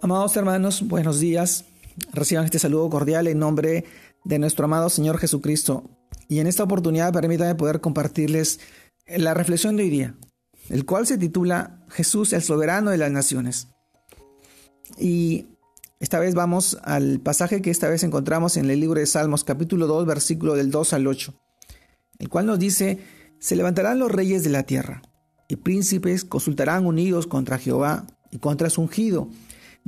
Amados hermanos, buenos días. Reciban este saludo cordial en nombre de nuestro amado Señor Jesucristo. Y en esta oportunidad permítanme poder compartirles la reflexión de hoy día, el cual se titula Jesús el soberano de las naciones. Y esta vez vamos al pasaje que esta vez encontramos en el libro de Salmos capítulo 2 versículo del 2 al 8, el cual nos dice, se levantarán los reyes de la tierra, y príncipes consultarán unidos contra Jehová y contra su ungido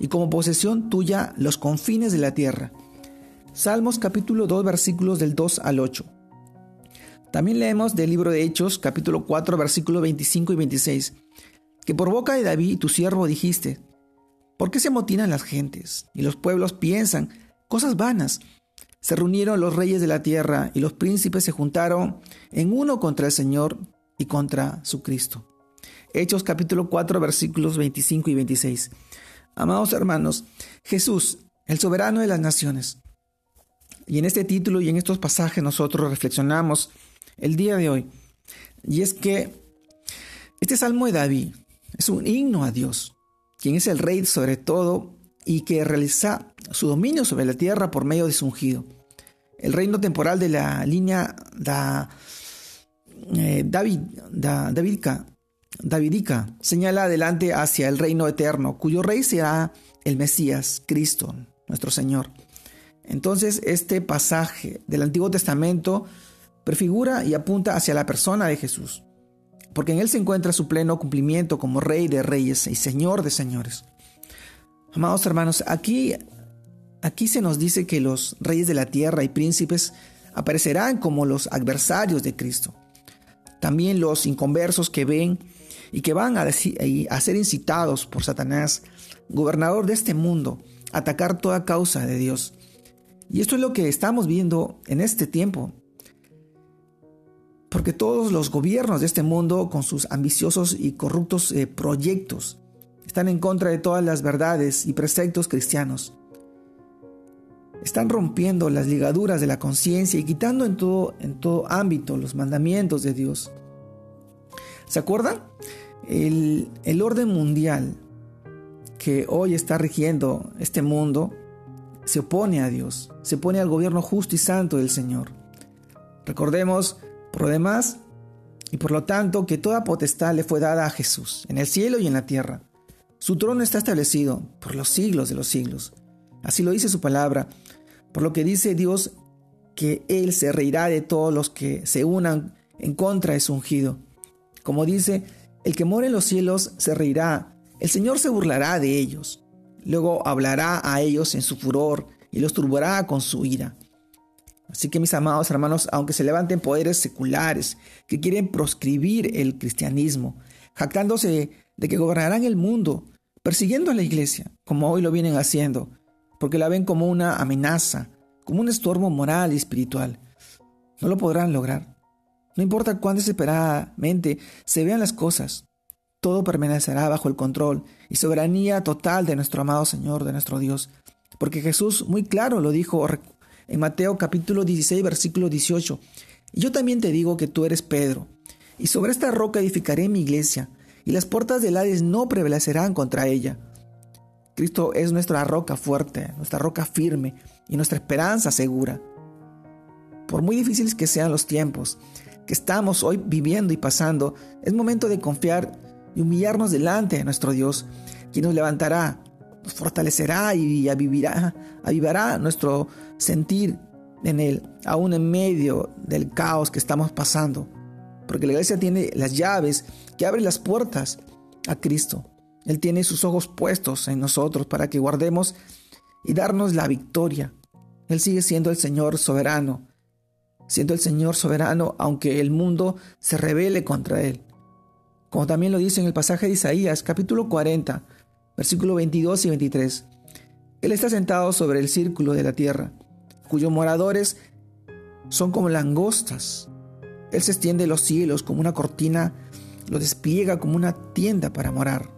y como posesión tuya los confines de la tierra. Salmos capítulo 2 versículos del 2 al 8. También leemos del libro de Hechos capítulo 4 versículos 25 y 26, que por boca de David tu siervo dijiste, ¿por qué se amotinan las gentes y los pueblos piensan cosas vanas? Se reunieron los reyes de la tierra y los príncipes se juntaron en uno contra el Señor y contra su Cristo. Hechos capítulo 4 versículos 25 y 26. Amados hermanos, Jesús, el soberano de las naciones. Y en este título y en estos pasajes nosotros reflexionamos el día de hoy. Y es que este Salmo de David es un himno a Dios, quien es el rey sobre todo y que realiza su dominio sobre la tierra por medio de su ungido. El reino temporal de la línea da, eh, David, da, Davidica señala adelante hacia el reino eterno, cuyo rey será el Mesías, Cristo, nuestro Señor. Entonces este pasaje del Antiguo Testamento prefigura y apunta hacia la persona de Jesús, porque en él se encuentra su pleno cumplimiento como Rey de Reyes y Señor de Señores. Amados hermanos, aquí, aquí se nos dice que los reyes de la tierra y príncipes aparecerán como los adversarios de Cristo. También los inconversos que ven y que van a, a ser incitados por Satanás, gobernador de este mundo, a atacar toda causa de Dios. Y esto es lo que estamos viendo en este tiempo. Porque todos los gobiernos de este mundo, con sus ambiciosos y corruptos eh, proyectos, están en contra de todas las verdades y preceptos cristianos. Están rompiendo las ligaduras de la conciencia y quitando en todo, en todo ámbito los mandamientos de Dios. ¿Se acuerdan? El, el orden mundial que hoy está rigiendo este mundo se opone a Dios, se opone al gobierno justo y santo del Señor. Recordemos, por lo demás, y por lo tanto, que toda potestad le fue dada a Jesús, en el cielo y en la tierra. Su trono está establecido por los siglos de los siglos. Así lo dice su palabra, por lo que dice Dios que Él se reirá de todos los que se unan en contra de su ungido. Como dice, el que mora en los cielos se reirá, el Señor se burlará de ellos. Luego hablará a ellos en su furor y los turbará con su ira. Así que mis amados hermanos, aunque se levanten poderes seculares que quieren proscribir el cristianismo, jactándose de que gobernarán el mundo, persiguiendo a la iglesia, como hoy lo vienen haciendo, porque la ven como una amenaza, como un estorbo moral y espiritual, no lo podrán lograr. No importa cuán desesperadamente se vean las cosas, todo permanecerá bajo el control y soberanía total de nuestro amado Señor, de nuestro Dios. Porque Jesús muy claro lo dijo en Mateo capítulo 16, versículo 18. Y yo también te digo que tú eres Pedro, y sobre esta roca edificaré mi iglesia, y las puertas del Hades no prevalecerán contra ella. Cristo es nuestra roca fuerte, nuestra roca firme y nuestra esperanza segura. Por muy difíciles que sean los tiempos, que estamos hoy viviendo y pasando, es momento de confiar y humillarnos delante de nuestro Dios, quien nos levantará, nos fortalecerá y avivará, avivará nuestro sentir en Él, aún en medio del caos que estamos pasando. Porque la iglesia tiene las llaves que abren las puertas a Cristo. Él tiene sus ojos puestos en nosotros para que guardemos y darnos la victoria. Él sigue siendo el Señor soberano, siendo el Señor soberano aunque el mundo se rebele contra Él. Como también lo dice en el pasaje de Isaías capítulo 40, versículo 22 y 23. Él está sentado sobre el círculo de la tierra, cuyos moradores son como langostas. Él se extiende los cielos como una cortina, lo despliega como una tienda para morar.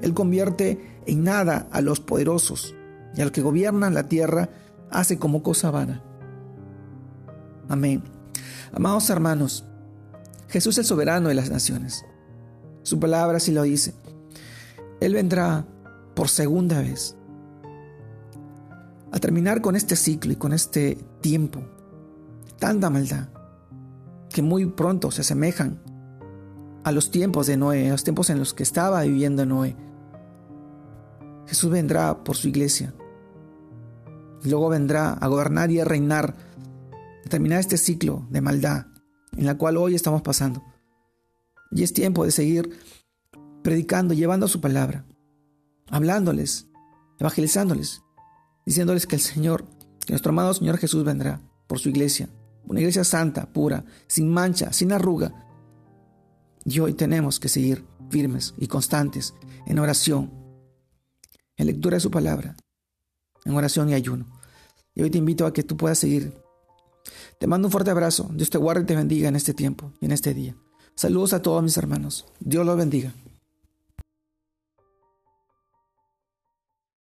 Él convierte en nada a los poderosos y al que gobierna la tierra hace como cosa vana. Amén. Amados hermanos, Jesús es soberano de las naciones. Su palabra así lo dice. Él vendrá por segunda vez. A terminar con este ciclo y con este tiempo, tanta maldad, que muy pronto se asemejan a los tiempos de Noé, a los tiempos en los que estaba viviendo Noé. Jesús vendrá por su iglesia. Luego vendrá a gobernar y a reinar, terminar este ciclo de maldad en la cual hoy estamos pasando. Y es tiempo de seguir predicando, llevando su palabra, hablándoles, evangelizándoles, diciéndoles que el Señor, que nuestro amado Señor Jesús vendrá por su iglesia, una iglesia santa, pura, sin mancha, sin arruga. Y hoy tenemos que seguir firmes y constantes en oración, en lectura de su palabra, en oración y ayuno. Y hoy te invito a que tú puedas seguir. Te mando un fuerte abrazo. Dios te guarde y te bendiga en este tiempo y en este día. Saludos a todos mis hermanos. Dios los bendiga.